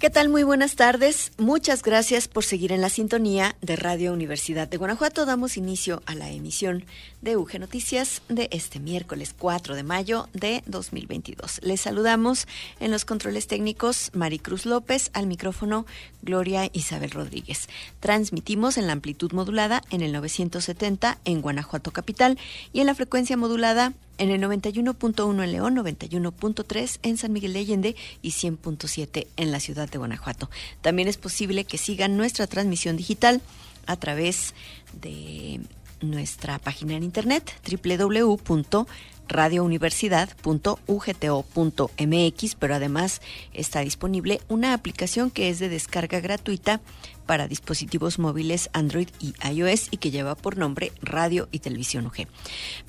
¿Qué tal? Muy buenas tardes. Muchas gracias por seguir en la sintonía de Radio Universidad de Guanajuato. Damos inicio a la emisión de UG Noticias de este miércoles 4 de mayo de 2022. Les saludamos en los controles técnicos Maricruz López, al micrófono Gloria Isabel Rodríguez. Transmitimos en la amplitud modulada en el 970 en Guanajuato Capital y en la frecuencia modulada en el 91.1 en León, 91.3 en San Miguel de Allende y 100.7 en la ciudad de Guanajuato. También es posible que sigan nuestra transmisión digital a través de nuestra página en internet www.radiouniversidad.ugto.mx, pero además está disponible una aplicación que es de descarga gratuita para dispositivos móviles Android y iOS y que lleva por nombre Radio y Televisión UG.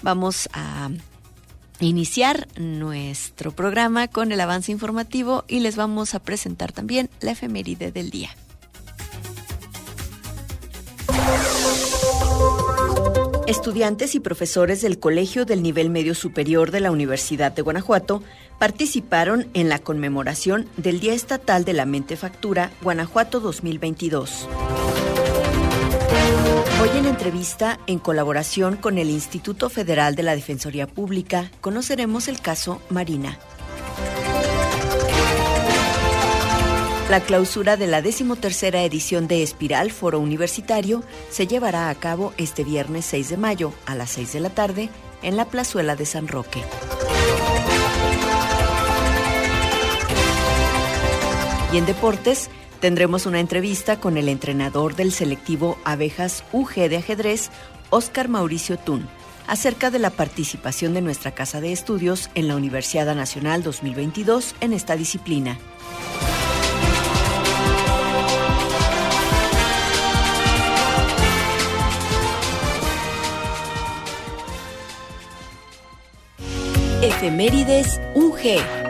Vamos a iniciar nuestro programa con el avance informativo y les vamos a presentar también la efeméride del día. Estudiantes y profesores del Colegio del Nivel Medio Superior de la Universidad de Guanajuato participaron en la conmemoración del Día Estatal de la Mentefactura Guanajuato 2022. Hoy en entrevista, en colaboración con el Instituto Federal de la Defensoría Pública, conoceremos el caso Marina. La clausura de la decimotercera edición de Espiral Foro Universitario se llevará a cabo este viernes 6 de mayo a las 6 de la tarde en la plazuela de San Roque. Y en deportes, Tendremos una entrevista con el entrenador del selectivo Abejas UG de ajedrez, Óscar Mauricio Tun, acerca de la participación de nuestra Casa de Estudios en la Universidad Nacional 2022 en esta disciplina. Efemérides UG.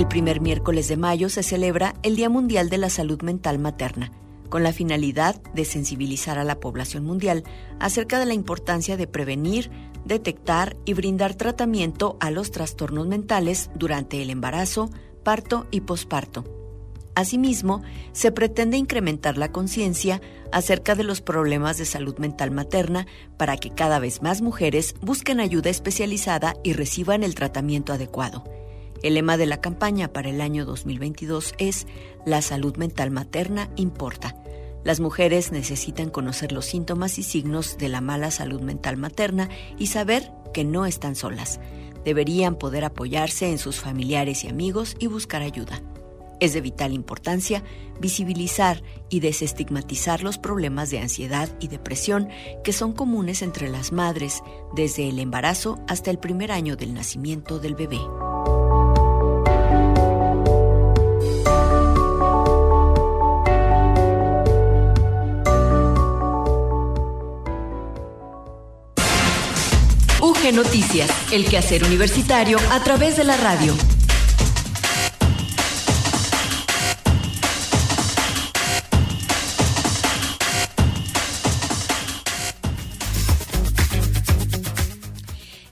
El primer miércoles de mayo se celebra el Día Mundial de la Salud Mental Materna, con la finalidad de sensibilizar a la población mundial acerca de la importancia de prevenir, detectar y brindar tratamiento a los trastornos mentales durante el embarazo, parto y posparto Asimismo, se pretende incrementar la conciencia acerca de los problemas de salud mental materna para que cada vez más mujeres busquen ayuda especializada y reciban el tratamiento adecuado. El lema de la campaña para el año 2022 es La salud mental materna importa. Las mujeres necesitan conocer los síntomas y signos de la mala salud mental materna y saber que no están solas. Deberían poder apoyarse en sus familiares y amigos y buscar ayuda. Es de vital importancia visibilizar y desestigmatizar los problemas de ansiedad y depresión que son comunes entre las madres desde el embarazo hasta el primer año del nacimiento del bebé. UG Noticias, el quehacer universitario a través de la radio.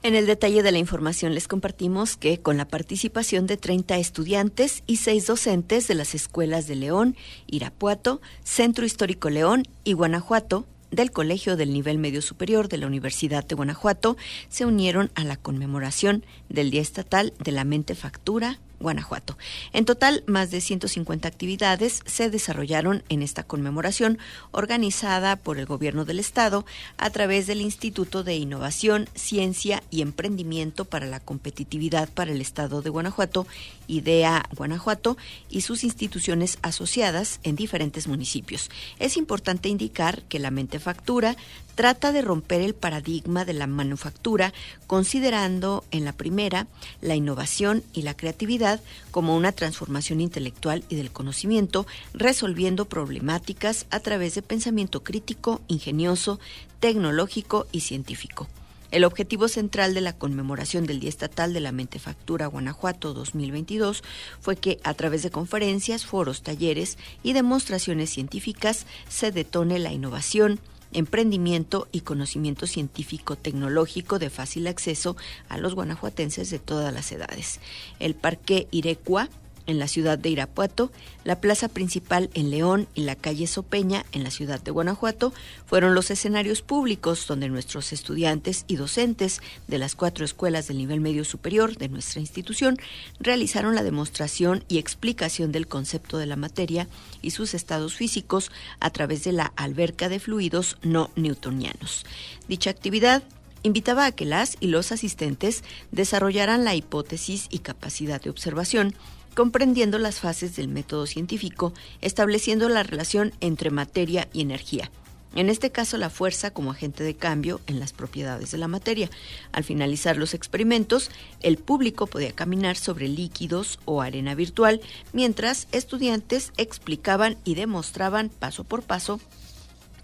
En el detalle de la información les compartimos que con la participación de 30 estudiantes y 6 docentes de las escuelas de León, Irapuato, Centro Histórico León y Guanajuato, del Colegio del Nivel Medio Superior de la Universidad de Guanajuato se unieron a la conmemoración del Día Estatal de la Mente Factura Guanajuato. En total, más de 150 actividades se desarrollaron en esta conmemoración organizada por el Gobierno del Estado a través del Instituto de Innovación, Ciencia y Emprendimiento para la Competitividad para el Estado de Guanajuato, IDEA Guanajuato, y sus instituciones asociadas en diferentes municipios. Es importante indicar que la mentefactura trata de romper el paradigma de la manufactura, considerando en la primera la innovación y la creatividad como una transformación intelectual y del conocimiento, resolviendo problemáticas a través de pensamiento crítico, ingenioso, tecnológico y científico. El objetivo central de la conmemoración del Día Estatal de la Mentefactura Guanajuato 2022 fue que a través de conferencias, foros, talleres y demostraciones científicas se detone la innovación, emprendimiento y conocimiento científico tecnológico de fácil acceso a los guanajuatenses de todas las edades. El Parque Irecua en la ciudad de Irapuato, la plaza principal en León y la calle Sopeña en la ciudad de Guanajuato fueron los escenarios públicos donde nuestros estudiantes y docentes de las cuatro escuelas del nivel medio superior de nuestra institución realizaron la demostración y explicación del concepto de la materia y sus estados físicos a través de la alberca de fluidos no newtonianos. Dicha actividad invitaba a que las y los asistentes desarrollaran la hipótesis y capacidad de observación comprendiendo las fases del método científico, estableciendo la relación entre materia y energía. En este caso, la fuerza como agente de cambio en las propiedades de la materia. Al finalizar los experimentos, el público podía caminar sobre líquidos o arena virtual, mientras estudiantes explicaban y demostraban paso por paso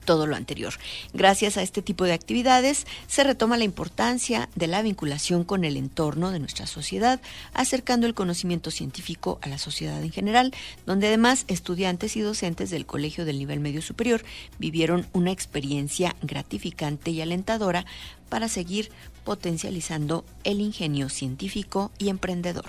todo lo anterior. Gracias a este tipo de actividades se retoma la importancia de la vinculación con el entorno de nuestra sociedad, acercando el conocimiento científico a la sociedad en general, donde además estudiantes y docentes del Colegio del Nivel Medio Superior vivieron una experiencia gratificante y alentadora para seguir potencializando el ingenio científico y emprendedor.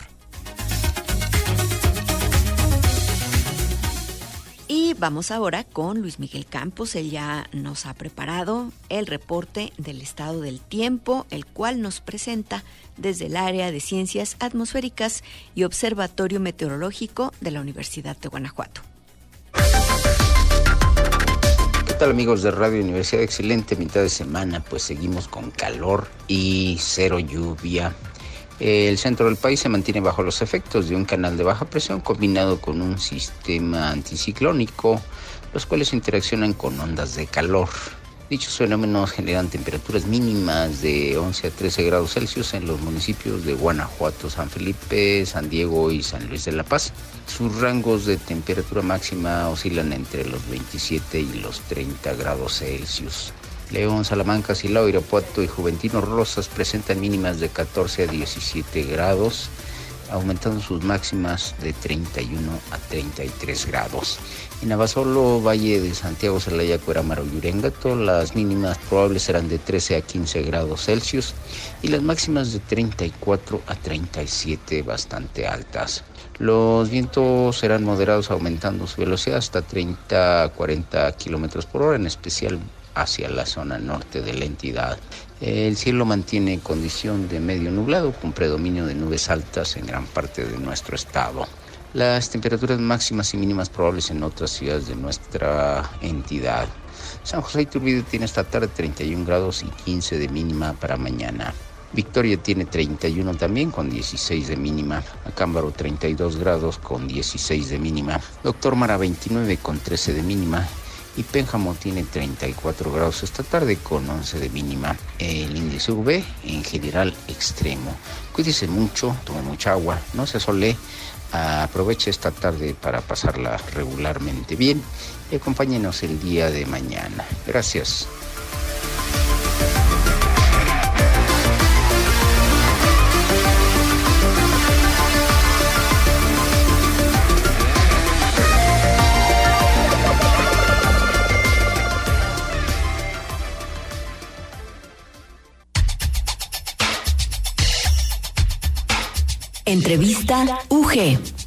Vamos ahora con Luis Miguel Campos. Él ya nos ha preparado el reporte del estado del tiempo, el cual nos presenta desde el área de ciencias atmosféricas y observatorio meteorológico de la Universidad de Guanajuato. ¿Qué tal amigos de Radio Universidad? Excelente mitad de semana, pues seguimos con calor y cero lluvia. El centro del país se mantiene bajo los efectos de un canal de baja presión combinado con un sistema anticiclónico, los cuales interaccionan con ondas de calor. Dichos fenómenos generan temperaturas mínimas de 11 a 13 grados Celsius en los municipios de Guanajuato, San Felipe, San Diego y San Luis de la Paz. Sus rangos de temperatura máxima oscilan entre los 27 y los 30 grados Celsius. León, Salamanca, Silao, Irapuato y Juventino Rosas presentan mínimas de 14 a 17 grados, aumentando sus máximas de 31 a 33 grados. En Abasolo, Valle de Santiago, Celaya, Cuerámaro y Urengato, las mínimas probables serán de 13 a 15 grados Celsius y las máximas de 34 a 37 bastante altas. Los vientos serán moderados aumentando su velocidad hasta 30 a 40 kilómetros por hora, en especial hacia la zona norte de la entidad. El cielo mantiene condición de medio nublado con predominio de nubes altas en gran parte de nuestro estado. Las temperaturas máximas y mínimas probables en otras ciudades de nuestra entidad. San José Iturbide tiene esta tarde 31 grados y 15 de mínima para mañana. Victoria tiene 31 también con 16 de mínima. Acámbaro 32 grados con 16 de mínima. Doctor Mara 29 con 13 de mínima y Pénjamo tiene 34 grados esta tarde con 11 de mínima. El índice UV en general extremo. Cuídese mucho, tome mucha agua, no se asole, aproveche esta tarde para pasarla regularmente bien y acompáñenos el día de mañana. Gracias. Entrevista UG.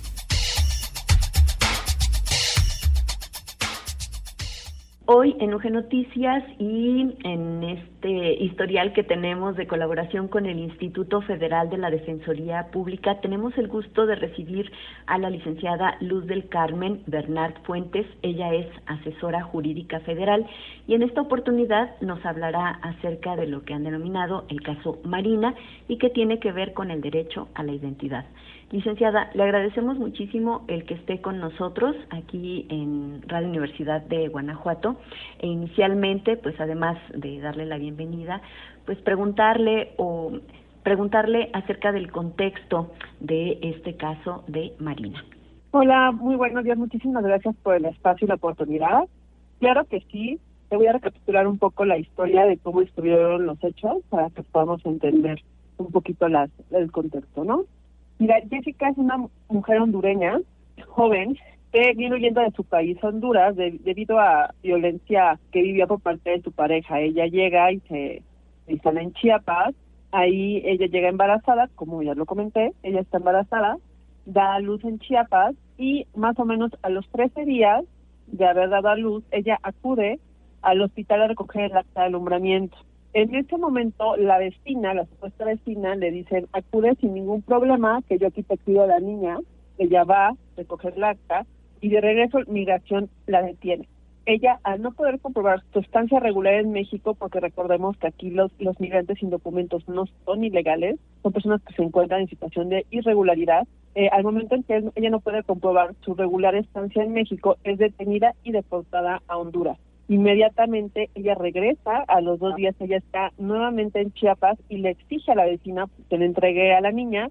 Hoy en UG Noticias y en este historial que tenemos de colaboración con el Instituto Federal de la Defensoría Pública, tenemos el gusto de recibir a la licenciada Luz del Carmen Bernard Fuentes. Ella es asesora jurídica federal y en esta oportunidad nos hablará acerca de lo que han denominado el caso Marina y que tiene que ver con el derecho a la identidad. Licenciada, le agradecemos muchísimo el que esté con nosotros aquí en Radio Universidad de Guanajuato e inicialmente, pues además de darle la bienvenida, pues preguntarle o preguntarle acerca del contexto de este caso de Marina. Hola, muy buenos días. Muchísimas gracias por el espacio y la oportunidad. Claro que sí. Te voy a recapitular un poco la historia de cómo estuvieron los hechos para que podamos entender un poquito las, el contexto, ¿no? Mira, Jessica es una mujer hondureña, joven, que viene huyendo de su país, Honduras, debido a violencia que vivía por parte de su pareja. Ella llega y se instala en Chiapas. Ahí ella llega embarazada, como ya lo comenté, ella está embarazada, da a luz en Chiapas y más o menos a los 13 días de haber dado a luz, ella acude al hospital a recoger el acta de alumbramiento. En ese momento, la vecina, la supuesta vecina, le dicen, acude sin ningún problema, que yo aquí te cuido a la niña, ella va a recoger el acta, y de regreso migración la detiene. Ella, al no poder comprobar su estancia regular en México, porque recordemos que aquí los, los migrantes sin documentos no son ilegales, son personas que se encuentran en situación de irregularidad, eh, al momento en que ella no puede comprobar su regular estancia en México, es detenida y deportada a Honduras. Inmediatamente ella regresa, a los dos días ella está nuevamente en Chiapas y le exige a la vecina que le entregue a la niña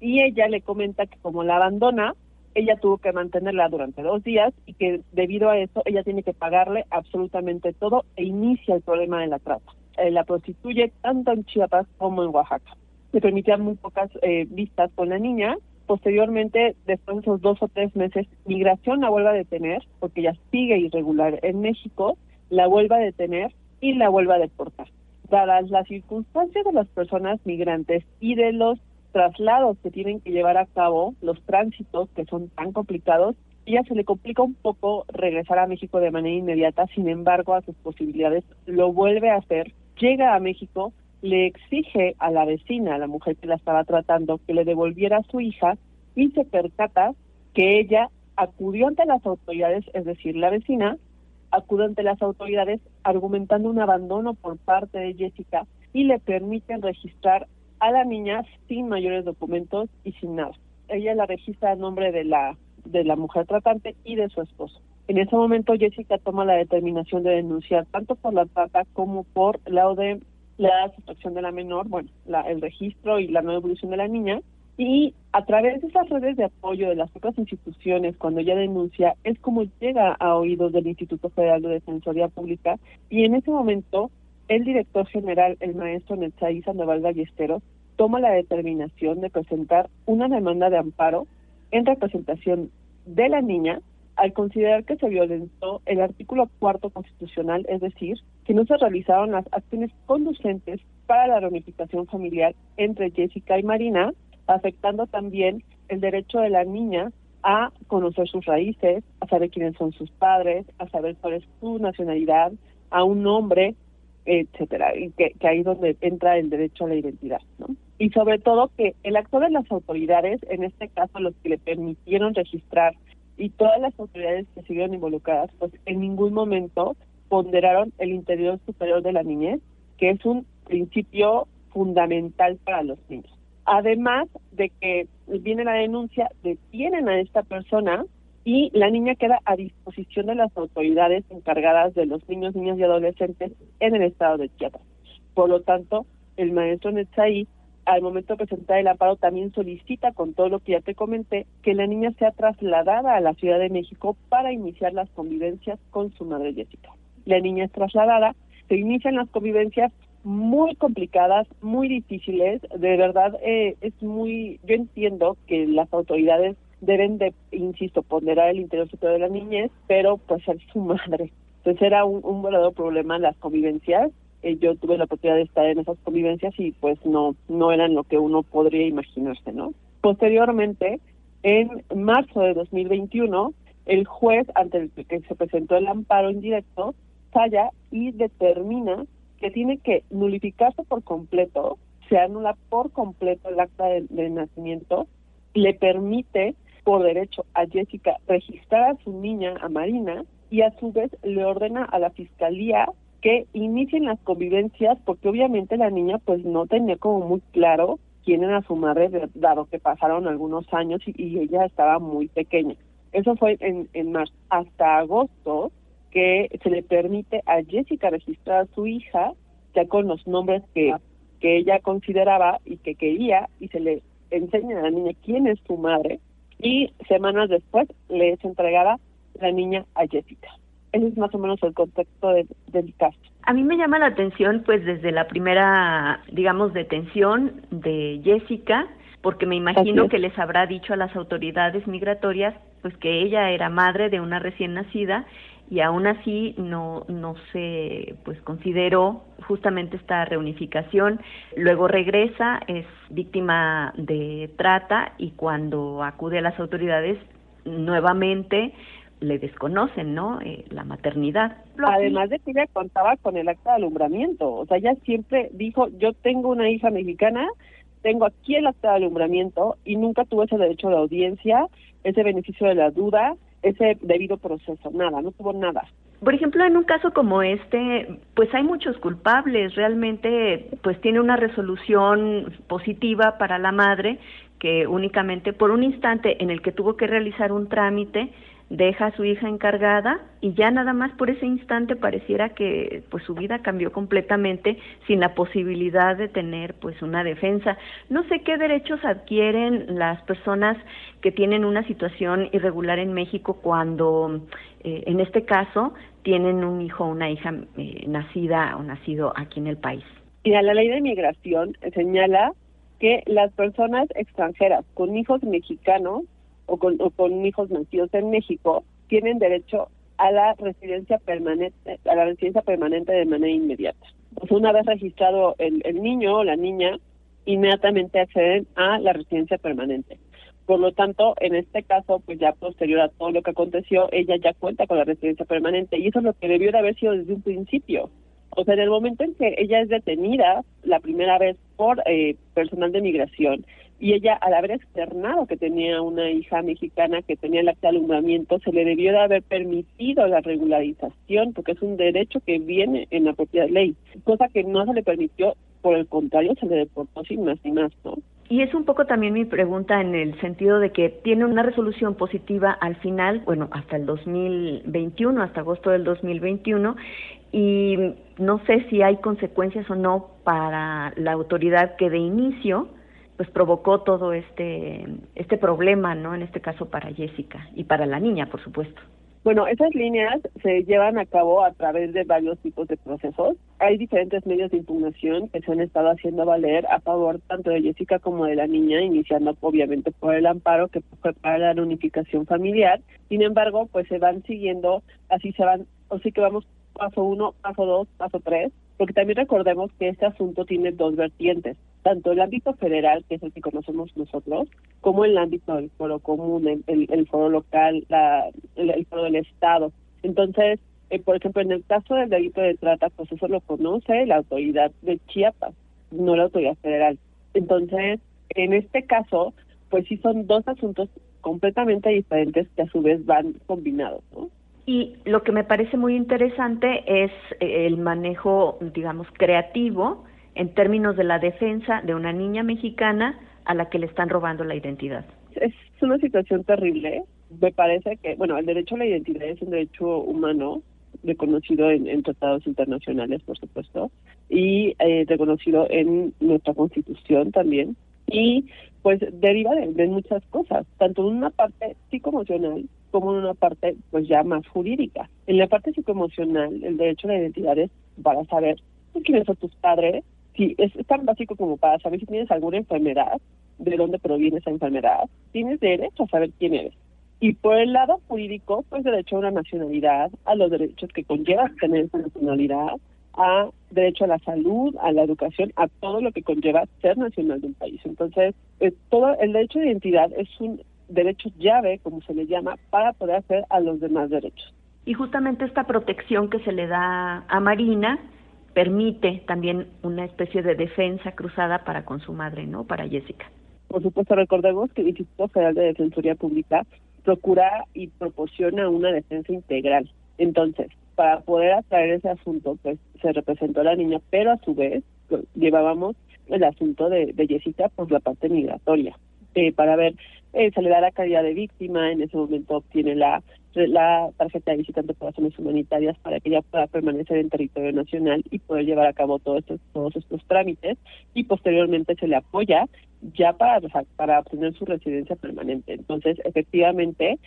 y ella le comenta que como la abandona, ella tuvo que mantenerla durante dos días y que debido a eso ella tiene que pagarle absolutamente todo e inicia el problema de la trata. Eh, la prostituye tanto en Chiapas como en Oaxaca. Le permitía muy pocas eh, vistas con la niña. Posteriormente, después de esos dos o tres meses, migración la vuelve a detener porque ella sigue irregular en México, la vuelve a detener y la vuelve a deportar. Dadas las circunstancias de las personas migrantes y de los traslados que tienen que llevar a cabo, los tránsitos que son tan complicados, ella se le complica un poco regresar a México de manera inmediata, sin embargo, a sus posibilidades lo vuelve a hacer, llega a México, le exige a la vecina, a la mujer que la estaba tratando, que le devolviera a su hija y se percata que ella acudió ante las autoridades, es decir, la vecina, acudió ante las autoridades argumentando un abandono por parte de Jessica y le permiten registrar a la niña sin mayores documentos y sin nada. Ella la registra a nombre de la de la mujer tratante y de su esposo. En ese momento Jessica toma la determinación de denunciar tanto por la trata como por la de la sustracción de la menor, bueno, la, el registro y la nueva evolución de la niña. Y a través de esas redes de apoyo de las otras instituciones, cuando ella denuncia, es como llega a oídos del Instituto Federal de Defensoría Pública y en ese momento el director general, el maestro Netzaí Sandoval Ballesteros, toma la determinación de presentar una demanda de amparo en representación de la niña al considerar que se violentó el artículo cuarto constitucional, es decir, que no se realizaron las acciones conducentes para la reunificación familiar entre Jessica y Marina, afectando también el derecho de la niña a conocer sus raíces, a saber quiénes son sus padres, a saber cuál es su nacionalidad, a un nombre, etcétera, y que, ahí es donde entra el derecho a la identidad, ¿no? Y sobre todo que el acto de las autoridades, en este caso los que le permitieron registrar y todas las autoridades que siguieron involucradas, pues en ningún momento ponderaron el interior superior de la niñez, que es un principio fundamental para los niños. Además de que viene la denuncia, detienen a esta persona y la niña queda a disposición de las autoridades encargadas de los niños, niñas y adolescentes en el estado de Chiapas. Por lo tanto, el maestro Netzaí, al momento de presentar el amparo, también solicita, con todo lo que ya te comenté, que la niña sea trasladada a la Ciudad de México para iniciar las convivencias con su madre Jessica. La niña es trasladada, se inician las convivencias muy complicadas, muy difíciles, de verdad eh, es muy, yo entiendo que las autoridades deben de, insisto, ponderar el interés superior de la niñez, pero pues ser su madre. Entonces era un verdadero problema las convivencias. Eh, yo tuve la oportunidad de estar en esas convivencias y pues no, no eran lo que uno podría imaginarse, ¿no? Posteriormente, en marzo de 2021, el juez ante el que se presentó el amparo indirecto falla y determina que tiene que nulificarse por completo, se anula por completo el acta de nacimiento, le permite por derecho a Jessica registrar a su niña, a Marina, y a su vez le ordena a la fiscalía que inicien las convivencias porque obviamente la niña pues no tenía como muy claro quién era su madre dado que pasaron algunos años y, ella estaba muy pequeña. Eso fue en, en marzo. Hasta agosto que se le permite a Jessica registrar a su hija ya con los nombres que que ella consideraba y que quería y se le enseña a la niña quién es su madre y semanas después le es entregada la niña a Jessica. Ese es más o menos el contexto del caso. A mí me llama la atención, pues desde la primera, digamos, detención de Jessica, porque me imagino que les habrá dicho a las autoridades migratorias, pues que ella era madre de una recién nacida y aún así no no se pues consideró justamente esta reunificación luego regresa es víctima de trata y cuando acude a las autoridades nuevamente le desconocen, ¿no? Eh, la maternidad. Además de que ella contaba con el acta de alumbramiento, o sea, ella siempre dijo, yo tengo una hija mexicana, tengo aquí el acta de alumbramiento y nunca tuvo ese derecho de audiencia, ese beneficio de la duda, ese debido proceso, nada, no tuvo nada. Por ejemplo, en un caso como este, pues hay muchos culpables, realmente pues tiene una resolución positiva para la madre que únicamente por un instante en el que tuvo que realizar un trámite deja a su hija encargada y ya nada más por ese instante pareciera que pues su vida cambió completamente sin la posibilidad de tener pues una defensa. No sé qué derechos adquieren las personas que tienen una situación irregular en México cuando eh, en este caso tienen un hijo o una hija eh, nacida o nacido aquí en el país. Mira, la ley de inmigración señala que las personas extranjeras con hijos mexicanos o con, hijos nacidos en México tienen derecho a la residencia permanente, a la residencia permanente de manera inmediata. Pues una vez registrado el, el niño o la niña, inmediatamente acceden a la residencia permanente. Por lo tanto, en este caso, pues ya posterior a todo lo que aconteció, ella ya cuenta con la residencia permanente y eso es lo que debió de haber sido desde un principio. O sea, en el momento en que ella es detenida la primera vez por eh, personal de migración y ella al haber externado que tenía una hija mexicana que tenía el acta de alumbramiento, se le debió de haber permitido la regularización porque es un derecho que viene en la propia ley, cosa que no se le permitió, por el contrario, se le deportó sin más ni más, ¿no? Y es un poco también mi pregunta en el sentido de que tiene una resolución positiva al final, bueno, hasta el 2021, hasta agosto del 2021, y no sé si hay consecuencias o no para la autoridad que de inicio pues provocó todo este este problema, ¿no? En este caso para Jessica y para la niña, por supuesto. Bueno, esas líneas se llevan a cabo a través de varios tipos de procesos. Hay diferentes medios de impugnación que se han estado haciendo valer a favor tanto de Jessica como de la niña, iniciando obviamente por el amparo que fue para la unificación familiar. Sin embargo, pues se van siguiendo, así se van, o sí que vamos paso uno, paso dos, paso tres, porque también recordemos que este asunto tiene dos vertientes, tanto el ámbito federal, que es el que conocemos nosotros, como el ámbito del foro común, el, foro local, la, el, foro del Estado. Entonces, eh, por ejemplo, en el caso del delito de trata, pues eso lo conoce la autoridad de Chiapas, no la autoridad federal. Entonces, en este caso, pues sí son dos asuntos completamente diferentes que a su vez van combinados, ¿no? Y lo que me parece muy interesante es eh, el manejo, digamos, creativo en términos de la defensa de una niña mexicana a la que le están robando la identidad. Es una situación terrible. Me parece que, bueno, el derecho a la identidad es un derecho humano reconocido en, tratados internacionales, por supuesto, y eh, reconocido en nuestra constitución también. Y pues deriva de, muchas cosas, tanto en una parte psicoemocional como en una parte pues ya más jurídica. En la parte psicoemocional, el derecho a la identidad es para saber quiénes son tus padres, si es, tan básico como para saber si tienes alguna enfermedad, de dónde proviene esa enfermedad, tienes derecho a saber quién eres. Y por el lado jurídico, pues derecho a una nacionalidad, a los derechos que conlleva tener esa nacionalidad, a derecho a la salud, a la educación, a todo lo que conlleva ser nacional de un país. Entonces, eh, todo el derecho de identidad es un derecho llave, como se le llama, para poder hacer a los demás derechos. Y justamente esta protección que se le da a Marina permite también una especie de defensa cruzada para con su madre, ¿no? Para Jessica. Por supuesto, recordemos que el Instituto Federal de Defensoría Pública procura y proporciona una defensa integral. Entonces, para poder atraer ese asunto, pues se representó a la niña, pero a su vez pues, llevábamos el asunto de, Jessica por la parte migratoria, eh, para ver, eh, se le da la calidad de víctima, en ese momento obtiene la la tarjeta de visitante por razones humanitarias para que ella pueda permanecer en territorio nacional y poder llevar a cabo todos estos, todos estos trámites y posteriormente se le apoya ya para, para obtener su residencia permanente. Entonces, efectivamente,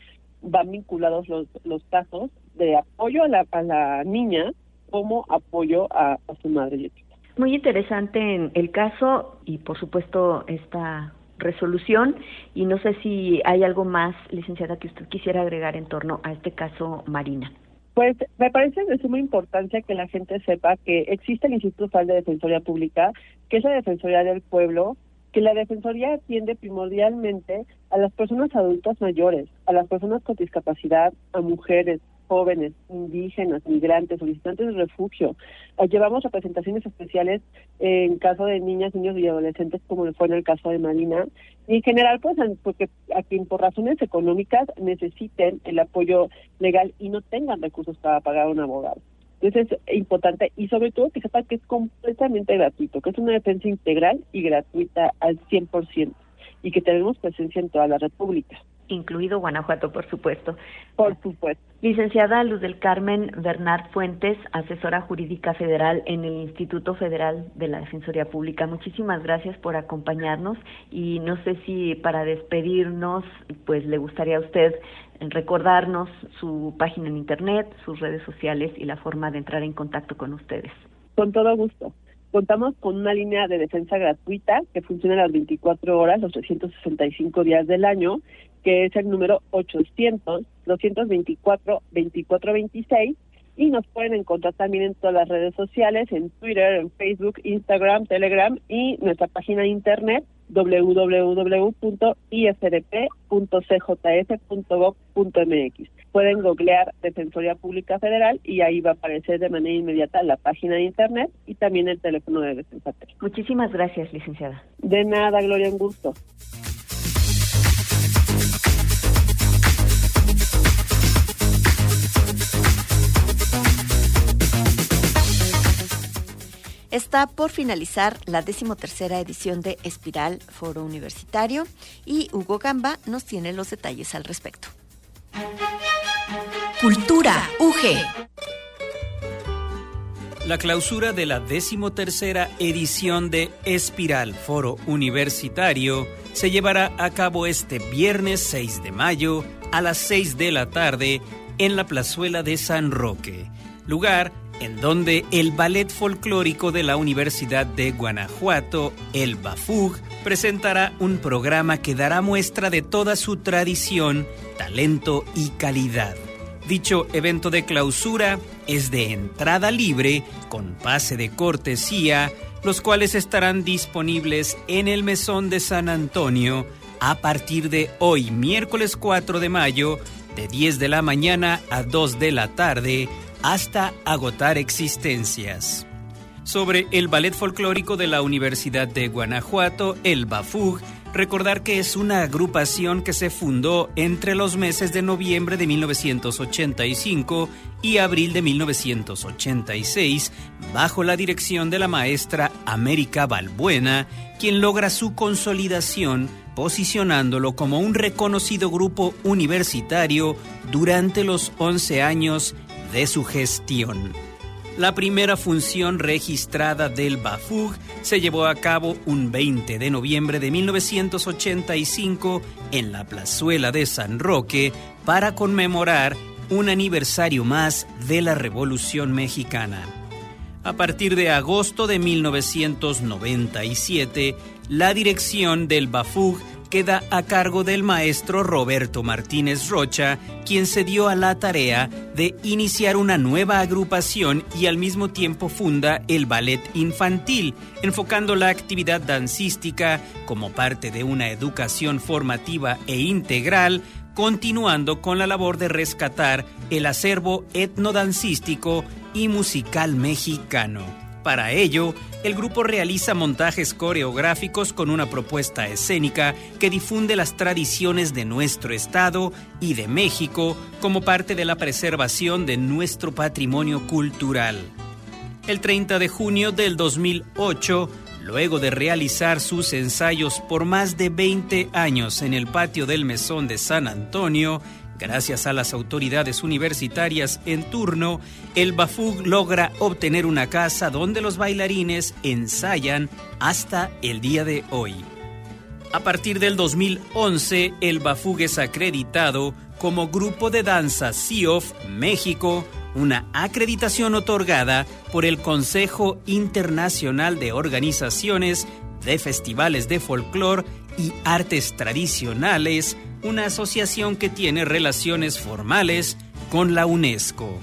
van vinculados los, los casos de apoyo a la, a la niña como apoyo a, su madre. Muy interesante en el caso y por supuesto esta resolución y no sé si hay algo más, licenciada, que usted quisiera agregar en torno a este caso Marina. Pues me parece de suma importancia que la gente sepa que existe el Instituto Federal de Defensoría Pública, que es la Defensoría del Pueblo, que la Defensoría atiende primordialmente a las personas adultas mayores, a las personas con discapacidad, a mujeres, jóvenes, indígenas, migrantes, solicitantes de refugio. Eh, llevamos representaciones especiales en caso de niñas, niños y adolescentes, como fue en el caso de Marina. Y en general, pues, porque a quien por razones económicas necesiten el apoyo legal y no tengan recursos para pagar a un abogado. Entonces es importante y sobre todo que sepa que es completamente gratuito, que es una defensa integral y gratuita al 100% y que tenemos presencia en toda la República incluido Guanajuato, por supuesto. Por supuesto. Licenciada Luz del Carmen Bernard Fuentes, asesora jurídica federal en el Instituto Federal de la Defensoría Pública. Muchísimas gracias por acompañarnos y no sé si para despedirnos, pues le gustaría a usted recordarnos su página en internet, sus redes sociales y la forma de entrar en contacto con ustedes. Con todo gusto. Contamos con una línea de defensa gratuita que funciona las 24 horas, los 365 días del año, que es el número 800-224-2426 y nos pueden encontrar también en todas las redes sociales, en Twitter, en Facebook, Instagram, Telegram y nuestra página de internet www.ifdp.cjs.gov.mx pueden googlear Defensoría Pública Federal y ahí va a aparecer de manera inmediata la página de internet y también el teléfono de defensa. Muchísimas gracias, licenciada. De nada, Gloria, un gusto. Está por finalizar la decimotercera edición de Espiral Foro Universitario y Hugo Gamba nos tiene los detalles al respecto. Cultura UG. La clausura de la decimotercera edición de Espiral Foro Universitario se llevará a cabo este viernes 6 de mayo a las 6 de la tarde en la plazuela de San Roque, lugar en donde el Ballet Folclórico de la Universidad de Guanajuato, el BAFUG, presentará un programa que dará muestra de toda su tradición, talento y calidad. Dicho evento de clausura es de entrada libre con pase de cortesía, los cuales estarán disponibles en el Mesón de San Antonio a partir de hoy, miércoles 4 de mayo, de 10 de la mañana a 2 de la tarde, hasta agotar existencias. Sobre el ballet folclórico de la Universidad de Guanajuato, el BAFUG, Recordar que es una agrupación que se fundó entre los meses de noviembre de 1985 y abril de 1986 bajo la dirección de la maestra América Balbuena, quien logra su consolidación posicionándolo como un reconocido grupo universitario durante los 11 años de su gestión. La primera función registrada del Bafug se llevó a cabo un 20 de noviembre de 1985 en la plazuela de San Roque para conmemorar un aniversario más de la Revolución Mexicana. A partir de agosto de 1997, la dirección del Bafug queda a cargo del maestro Roberto Martínez Rocha, quien se dio a la tarea de iniciar una nueva agrupación y al mismo tiempo funda el ballet infantil, enfocando la actividad dancística como parte de una educación formativa e integral, continuando con la labor de rescatar el acervo etnodancístico y musical mexicano. Para ello, el grupo realiza montajes coreográficos con una propuesta escénica que difunde las tradiciones de nuestro estado y de México como parte de la preservación de nuestro patrimonio cultural. El 30 de junio del 2008, luego de realizar sus ensayos por más de 20 años en el patio del Mesón de San Antonio, Gracias a las autoridades universitarias en turno, el Bafug logra obtener una casa donde los bailarines ensayan hasta el día de hoy. A partir del 2011, el Bafug es acreditado como Grupo de Danza CIOF México, una acreditación otorgada por el Consejo Internacional de Organizaciones de Festivales de Folclor y Artes Tradicionales, una asociación que tiene relaciones formales con la UNESCO.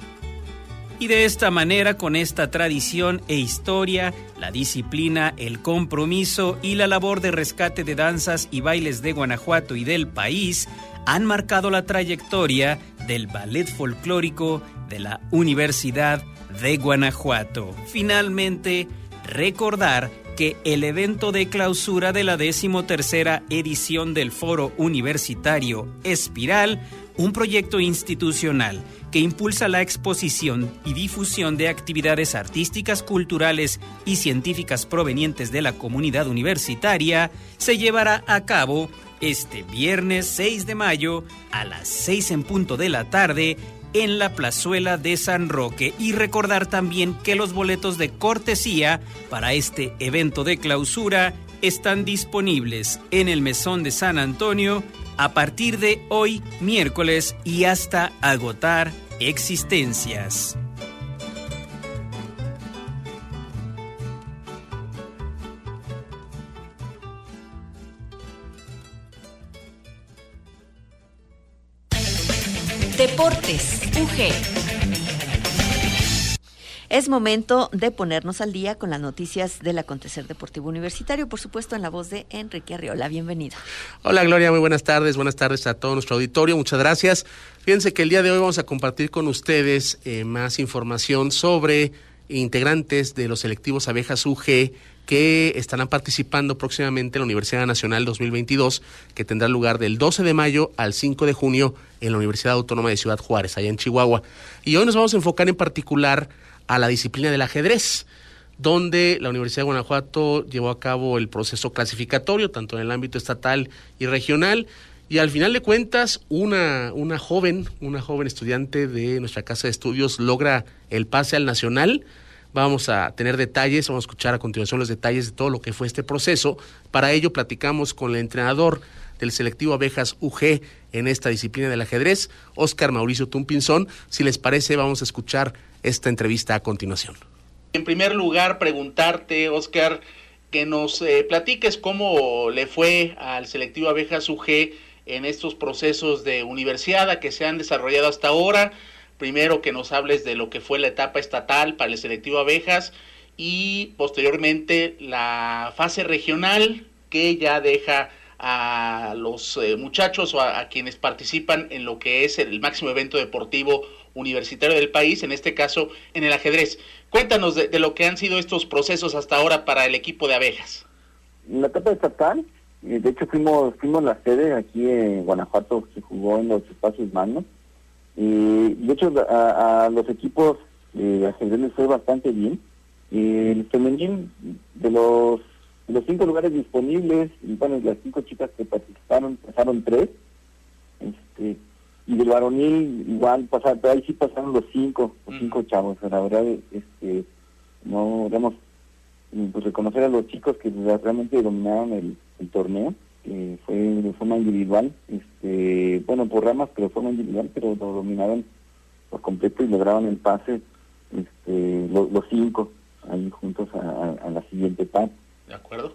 Y de esta manera, con esta tradición e historia, la disciplina, el compromiso y la labor de rescate de danzas y bailes de Guanajuato y del país han marcado la trayectoria del ballet folclórico de la Universidad de Guanajuato. Finalmente, recordar que el evento de clausura de la decimotercera edición del Foro Universitario Espiral, un proyecto institucional que impulsa la exposición y difusión de actividades artísticas, culturales y científicas provenientes de la comunidad universitaria, se llevará a cabo este viernes 6 de mayo a las 6 en punto de la tarde en la plazuela de San Roque y recordar también que los boletos de cortesía para este evento de clausura están disponibles en el Mesón de San Antonio a partir de hoy miércoles y hasta agotar existencias. Deportes, UG. Es momento de ponernos al día con las noticias del acontecer deportivo universitario, por supuesto en la voz de Enrique Arriola. Bienvenido. Hola Gloria, muy buenas tardes. Buenas tardes a todo nuestro auditorio. Muchas gracias. Fíjense que el día de hoy vamos a compartir con ustedes eh, más información sobre integrantes de los selectivos abejas UG que estarán participando próximamente en la Universidad Nacional 2022, que tendrá lugar del 12 de mayo al 5 de junio en la Universidad Autónoma de Ciudad Juárez, allá en Chihuahua. Y hoy nos vamos a enfocar en particular a la disciplina del ajedrez, donde la Universidad de Guanajuato llevó a cabo el proceso clasificatorio, tanto en el ámbito estatal y regional, y al final de cuentas, una, una joven, una joven estudiante de nuestra casa de estudios logra el pase al nacional Vamos a tener detalles, vamos a escuchar a continuación los detalles de todo lo que fue este proceso. Para ello platicamos con el entrenador del selectivo Abejas UG en esta disciplina del ajedrez, Oscar Mauricio Tumpinzón. Si les parece, vamos a escuchar esta entrevista a continuación. En primer lugar, preguntarte, Oscar, que nos eh, platiques cómo le fue al selectivo Abejas UG en estos procesos de universidad que se han desarrollado hasta ahora primero que nos hables de lo que fue la etapa estatal para el selectivo abejas y posteriormente la fase regional que ya deja a los eh, muchachos o a, quienes participan en lo que es el máximo evento deportivo universitario del país, en este caso en el ajedrez. Cuéntanos de, lo que han sido estos procesos hasta ahora para el equipo de abejas. La etapa estatal, de hecho fuimos, fuimos la sede aquí en Guanajuato, se jugó en los espacios manos y de hecho, a, los equipos de ajedrez les fue bastante bien. el femenil, de los, los cinco lugares disponibles, y bueno, las cinco chicas que participaron, pasaron tres. Este, y del varonil, igual, pasaron, ahí sí pasaron los cinco, los cinco chavos. La verdad, este, no, digamos, pues reconocer a los chicos que realmente dominaron el torneo fue de forma individual, este, bueno, por ramas, pero de forma individual, pero lo dominaron por completo y lograron el pase este, los cinco ahí juntos a, la siguiente etapa. De acuerdo.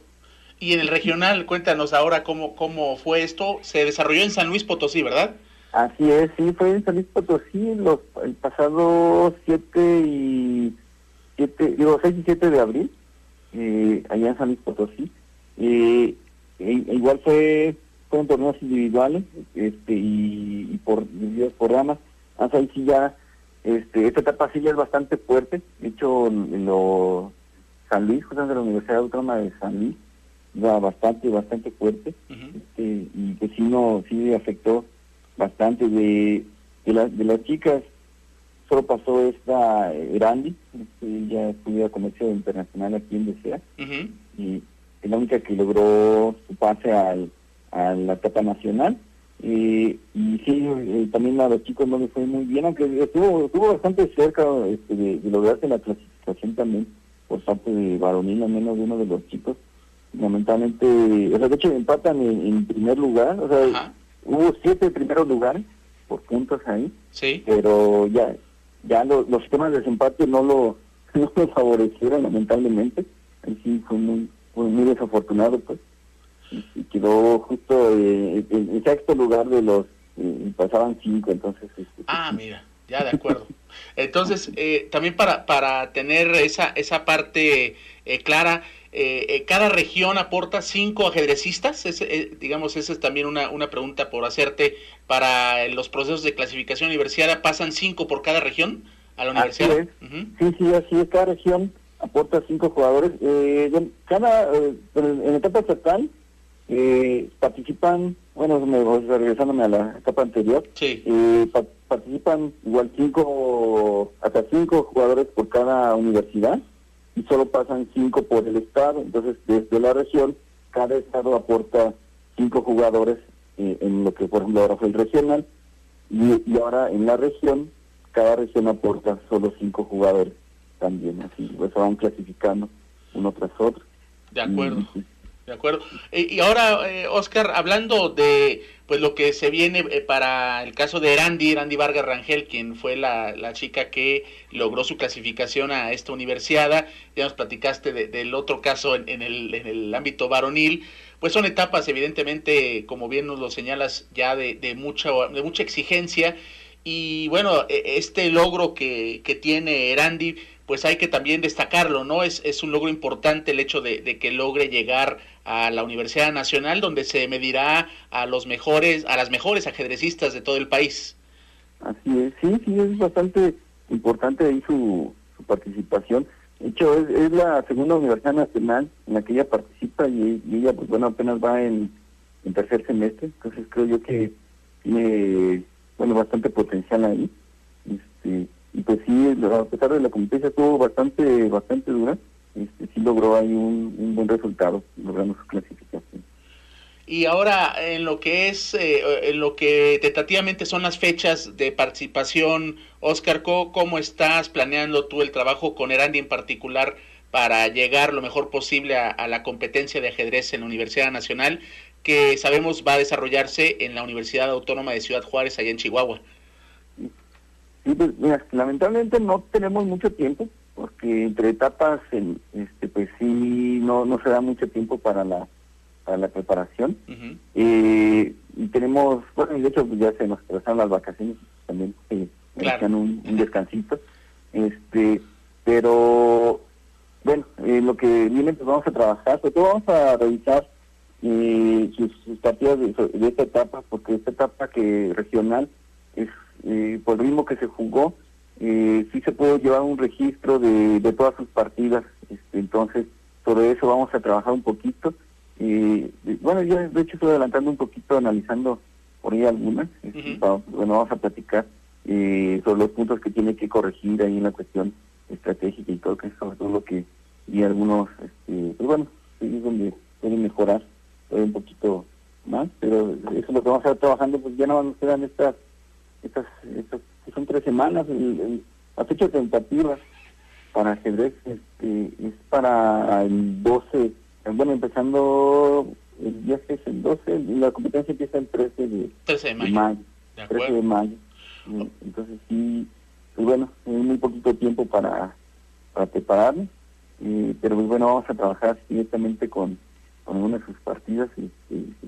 Y en el regional, cuéntanos ahora cómo, cómo fue esto. Se desarrolló en San Luis Potosí, ¿verdad? Así es, sí, fue en San Luis Potosí los, el pasado 7 y 7, digo, 6 y 7 de abril, eh, allá en San Luis Potosí. Eh, e, igual fue fueron torneos individuales este y, por por ramas. Hasta ahí sí ya este esta etapa sí ya es bastante fuerte. De hecho lo San Luis de la Universidad Autónoma de San Luis iba bastante bastante fuerte. Este, y que sí no sí afectó bastante de de, de las chicas solo pasó esta Erandi este, ya estudia comercio internacional aquí en DCA y es la única que logró su pase al, a la etapa nacional. Eh, y sí, eh, también a los chicos no les fue muy bien, aunque estuvo, estuvo bastante cerca este, de, de, lograrse la clasificación también por parte de varonil, al menos de uno de los chicos. Lamentablemente, o sea, de hecho empatan en, primer lugar, o sea, hubo siete primeros lugares por puntos ahí, sí. pero ya ya los sistemas de desempate no lo, no lo favorecieron, lamentablemente. Sí fue muy, muy desafortunado, pues. Y quedó justo eh, en sexto lugar de los eh, pasaban cinco entonces este, pues, ah mira ya de acuerdo. Entonces eh, también para para tener esa esa parte clara cada región aporta cinco ajedrecistas. Digamos esa es también una, una pregunta por hacerte. Para los procesos de clasificación universitaria pasan cinco por cada región a la universidad. sí sí así es. Cada región aporta cinco jugadores. Cada en etapa estatal eh, participan, bueno, me, regresándome a la etapa anterior, eh, participan igual cinco, hasta cinco jugadores por cada universidad y solo pasan cinco por el estado. Entonces, desde la región, cada estado aporta cinco jugadores eh, en lo que, por ejemplo, ahora fue el regional y, y, ahora en la región, cada región aporta solo cinco jugadores también. Así, pues van clasificando uno tras otro. De acuerdo. De acuerdo. Y, ahora, eh, Oscar, hablando de pues lo que se viene eh, para el caso de Erandi, Erandi Vargas Rangel, quien fue la, la, chica que logró su clasificación a esta universidad, ya nos platicaste del otro caso en, el, en, el, ámbito varonil, pues son etapas evidentemente, como bien nos lo señalas, ya de, de, mucha, de mucha exigencia. Y bueno, e, este logro que, que tiene Erandi, pues hay que también destacarlo, ¿no? Es, es un logro importante el hecho de, de que logre llegar a la Universidad Nacional, donde se medirá a los mejores, a las mejores ajedrecistas de todo el país. Así es, sí, sí, es bastante importante ahí su, su participación. De hecho, es, la segunda Universidad Nacional en la que ella participa y, ella, pues bueno, apenas va en, en, tercer semestre, entonces creo yo que tiene, bueno, bastante potencial ahí. Este, y pues sí, a pesar de la competencia estuvo bastante, bastante dura, sí logró ahí un, buen resultado, logrando su clasificación. Y ahora en lo que es, eh, en lo que tentativamente son las fechas de participación, Oscar, ¿cómo estás planeando tú el trabajo con Erandi en particular para llegar lo mejor posible a, la competencia de ajedrez en la Universidad Nacional, que sabemos va a desarrollarse en la Universidad Autónoma de Ciudad Juárez, allá en Chihuahua? Sí, pues, lamentablemente no tenemos mucho tiempo, porque entre etapas este pues sí no no se da mucho tiempo para la para la preparación. Eh, y tenemos bueno de hecho pues ya se nos pasaron las vacaciones también eh, un, descansito. Este pero bueno eh, lo que viene pues vamos a trabajar sobre todo vamos a revisar eh, sus, sus partidas de, de, esta etapa porque esta etapa que regional es por el ritmo que se jugó eh, sí se puede llevar un registro de, de todas sus partidas. Este, entonces, sobre eso vamos a trabajar un poquito. Eh, bueno, yo de hecho estoy adelantando un poquito, analizando por ahí algunas. Este, bueno, vamos a platicar eh, sobre los puntos que tiene que corregir ahí en la cuestión estratégica y todo, que es sobre todo lo que y algunos, este, pues bueno, es donde puede mejorar un poquito más, pero eso es lo que vamos a estar trabajando, pues ya no nos quedan estas, estas, estas son tres semanas, el, la fecha tentativa para ajedrez este, es para el 12, bueno, empezando el día que es el 12, la competencia empieza el 13 de, 13 de mayo. 13 de mayo. Entonces sí, pues bueno, hay muy poquito tiempo para, para prepararme, eh, pero pues bueno, vamos a trabajar directamente con, con una de sus partidas y,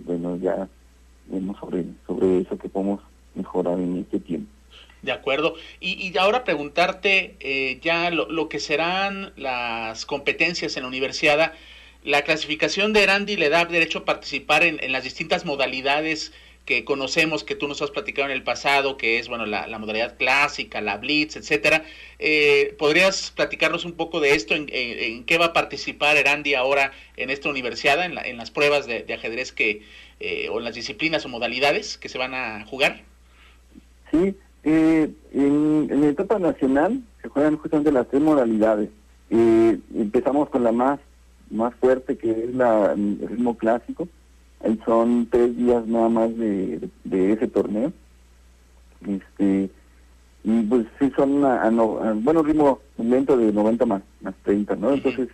bueno, ya vemos sobre, sobre eso que podemos mejorar en este tiempo. De acuerdo. Y, ahora preguntarte eh, ya lo, que serán las competencias en la universidad. La clasificación de Erandi le da derecho a participar en, las distintas modalidades que conocemos, que tú nos has platicado en el pasado, que es bueno la, modalidad clásica, la blitz, etcétera. Eh, ¿Podrías platicarnos un poco de esto? En, qué va a participar Erandi ahora en esta universidad, en, en las pruebas de, ajedrez que, eh, o en las disciplinas o modalidades que se van a jugar? Sí, eh, en, en, la etapa nacional se juegan justamente las tres modalidades. Eh, empezamos con la más más fuerte que es la, el ritmo clásico Ahí son tres días nada más de, de ese torneo. Este, y pues sí son a, bueno ritmo lento de 90 más, más 30, ¿no? Entonces,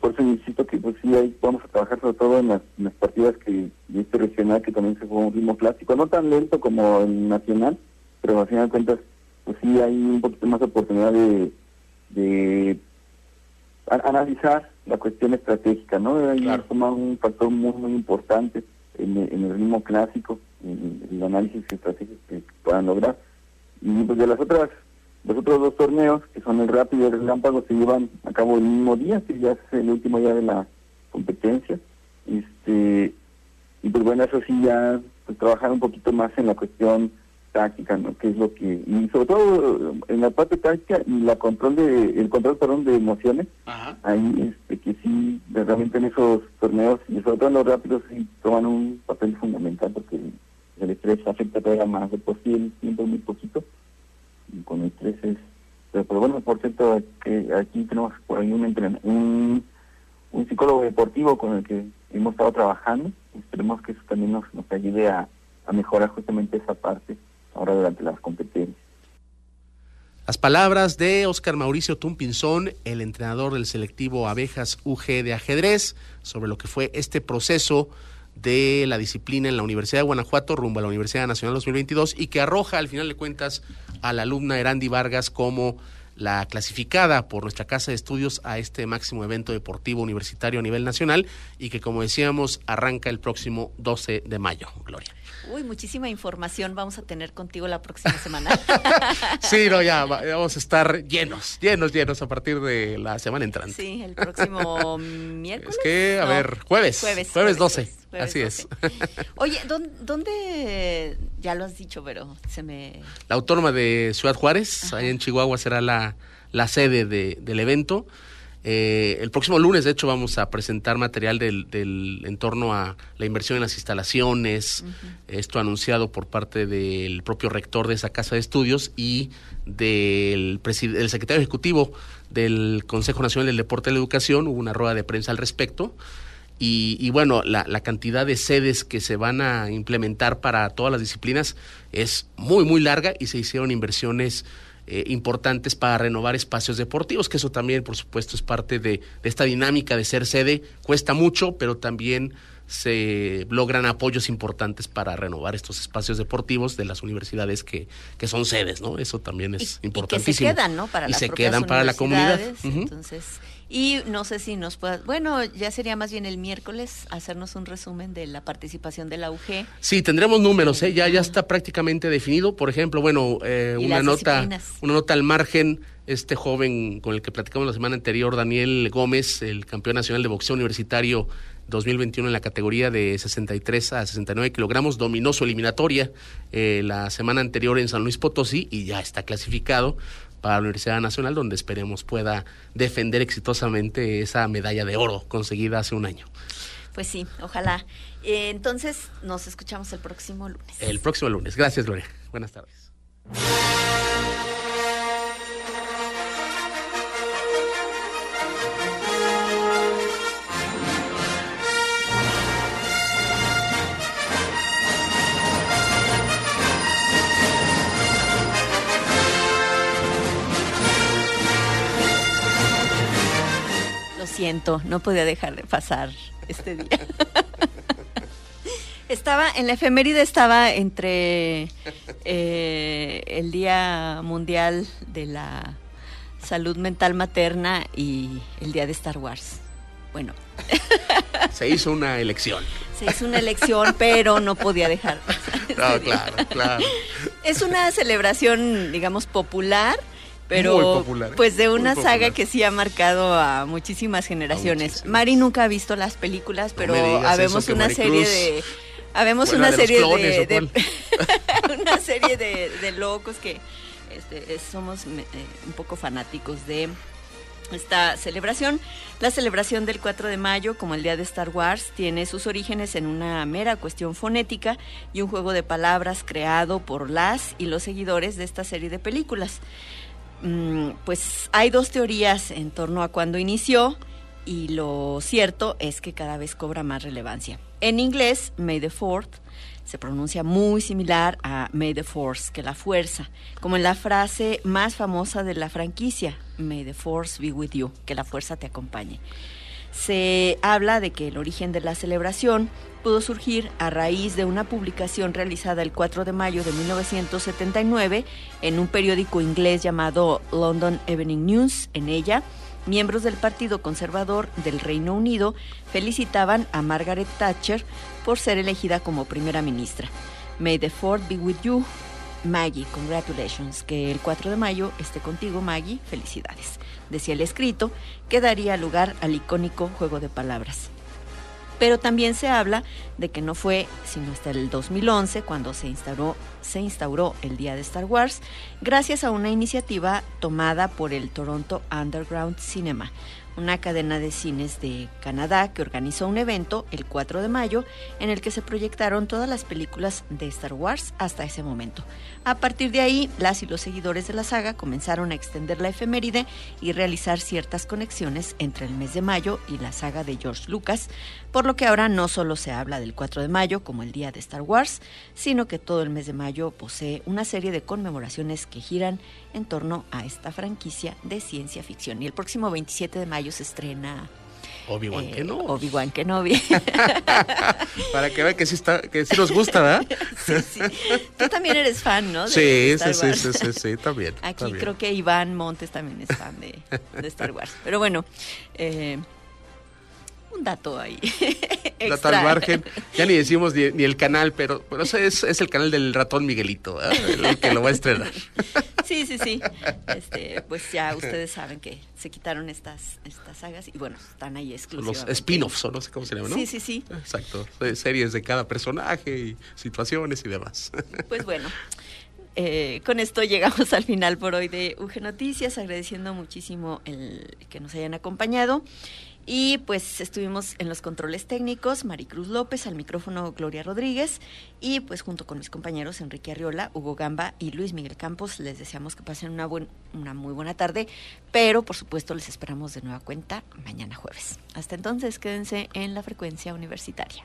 por eso insisto que pues sí ahí vamos a trabajar sobre todo en las, partidas que de este regional que también se juega un ritmo clásico, no tan lento como el nacional, pero al final de cuentas pues sí hay un poquito más oportunidad de, de analizar la cuestión estratégica, ¿no? Ahí claro. toma un factor muy, muy importante en, el ritmo clásico, en, el análisis estratégicos que puedan lograr. Y pues de las otras, los otros dos torneos, que son el rápido y el relámpago, se llevan a cabo el mismo día, que ya es el último día de la competencia. Este, y pues bueno, eso sí ya pues, trabajar un poquito más en la cuestión táctica, ¿no? Que es lo que y sobre todo en la parte táctica y la control de el control perdón de emociones. Ahí este que sí realmente en esos torneos y sobre todo en los rápidos sí toman un papel fundamental porque el estrés afecta todavía más de por sí el tiempo muy poquito y con el estrés es pero, bueno por cierto que aquí tenemos por ahí un un un psicólogo deportivo con el que hemos estado trabajando esperemos que eso también nos, nos ayude a, a mejorar justamente esa parte ahora durante las competencias. Las palabras de Oscar Mauricio Tumpinzón, el entrenador del selectivo Abejas UG de ajedrez, sobre lo que fue este proceso de la disciplina en la Universidad de Guanajuato rumbo a la Universidad Nacional 2022 y que arroja al final de cuentas a la alumna Erandi Vargas como la clasificada por nuestra casa de estudios a este máximo evento deportivo universitario a nivel nacional y que como decíamos arranca el próximo 12 de mayo. Gloria. Uy, muchísima información vamos a tener contigo la próxima semana. sí, no, ya vamos a estar llenos, llenos, llenos a partir de la semana entrante. Sí, el próximo miércoles. Es que, a ver, jueves. Jueves, jueves 12. así es. Oye, ¿dónde, ya lo has dicho, pero se me... La autónoma de Ciudad Juárez, ahí en Chihuahua, será la, la sede de, del evento. Eh, el próximo lunes, de hecho, vamos a presentar material del, del en torno a la inversión en las instalaciones, esto anunciado por parte del propio rector de esa casa de estudios y del, secretario ejecutivo del Consejo Nacional del Deporte y la Educación. Hubo una rueda de prensa al respecto. Y, y, bueno, la, la, cantidad de sedes que se van a implementar para todas las disciplinas es muy, muy larga y se hicieron inversiones eh, importantes para renovar espacios deportivos, que eso también, por supuesto, es parte de, esta dinámica de ser sede. Cuesta mucho, pero también se logran apoyos importantes para renovar estos espacios deportivos de las universidades que, que son sedes, ¿no? Eso también es importantísimo. Y que se quedan, ¿no? Para y se quedan para la comunidad. Entonces, y no sé si nos puedas, bueno, ya sería más bien el miércoles hacernos un resumen de la participación de la UG. Sí, tendremos números, ¿eh? ya, ya está prácticamente definido. Por ejemplo, bueno, eh, una nota, una nota al margen, este joven con el que platicamos la semana anterior, Daniel Gómez, el campeón nacional de boxeo universitario 2021 en la categoría de 63 a 69 kilogramos, dominó su eliminatoria eh, la semana anterior en San Luis Potosí y ya está clasificado para la Universidad Nacional, donde esperemos pueda defender exitosamente esa medalla de oro conseguida hace un año. Pues sí, ojalá. Eh, entonces, nos escuchamos el próximo lunes. El próximo lunes. Gracias, Gloria. Buenas tardes. Siento, no podía dejar de pasar este día. estaba, en la efeméride estaba entre eh, el Día Mundial de la Salud Mental Materna y el Día de Star Wars. Bueno. Se hizo una elección. Se hizo una elección, pero no podía dejar. No, claro, claro. Es una celebración, digamos, popular pero pues de una saga que sí ha marcado a muchísimas generaciones. Mari nunca ha visto las películas, pero habemos una serie de habemos una serie de, una serie de, locos que este, somos eh, un poco fanáticos de esta celebración. La celebración del 4 de mayo, como el día de Star Wars, tiene sus orígenes en una mera cuestión fonética y un juego de palabras creado por las y los seguidores de esta serie de películas. Mm, pues hay dos teorías en torno a cuándo inició y lo cierto es que cada vez cobra más relevancia. En inglés, May the Fourth se pronuncia muy similar a May the Force, que la fuerza, como en la frase más famosa de la franquicia, May the Force be with you, que la fuerza te acompañe. Se habla de que el origen de la celebración pudo surgir a raíz de una publicación realizada el 4 de mayo de 1979 en un periódico inglés llamado London Evening News. En ella, miembros del Partido Conservador del Reino Unido felicitaban a Margaret Thatcher por ser elegida como primera ministra. May the Fourth be with you. Maggie, congratulations. Que el 4 de mayo esté contigo, Maggie. Felicidades. Decía el escrito que daría lugar al icónico juego de palabras. Pero también se habla de que no fue sino hasta el 2011 cuando se instauró, se instauró el Día de Star Wars, gracias a una iniciativa tomada por el Toronto Underground Cinema, una cadena de cines de Canadá que organizó un evento el 4 de mayo en el que se proyectaron todas las películas de Star Wars hasta ese momento. A partir de ahí, las y los seguidores de la saga comenzaron a extender la efeméride y realizar ciertas conexiones entre el mes de mayo y la saga de George Lucas, por lo que ahora no solo se habla del 4 de mayo como el día de Star Wars, sino que todo el mes de mayo posee una serie de conmemoraciones que giran en torno a esta franquicia de ciencia ficción. Y el próximo 27 de mayo se estrena Obi-Wan eh, Kenobi. Obi-Wan Kenobi. Para que vean que sí, está, que sí nos gusta, ¿verdad? sí, sí. Tú también eres fan, ¿no? De Sí, sí, sí, sí, sí, sí, también. Aquí también. creo que Iván Montes también es fan de, de Star Wars. Pero bueno, eh, un dato ahí. Dato al margen. Ya ni decimos ni, ni el canal, pero, pero ese es, es el canal del ratón Miguelito, ¿verdad? el que lo va a estrenar. Sí, sí, sí. Este, pues ya ustedes saben que se quitaron estas, estas sagas y bueno, están ahí Los exclusivamente. spin-offs, o no sé cómo se llama, ¿no? Sí, sí, sí. Exacto. Eh, Series de cada personaje y situaciones y demás. Pues bueno, eh, con esto llegamos al final por hoy de UG Noticias, agradeciendo muchísimo el que nos hayan acompañado. Y pues estuvimos en los controles técnicos, Maricruz López, al micrófono Gloria Rodríguez, y pues junto con mis compañeros Enrique Arriola, Hugo Gamba y Luis Miguel Campos, les deseamos que pasen una, una muy buena tarde, pero por supuesto les esperamos de nueva cuenta mañana jueves. Hasta entonces, quédense en la frecuencia universitaria.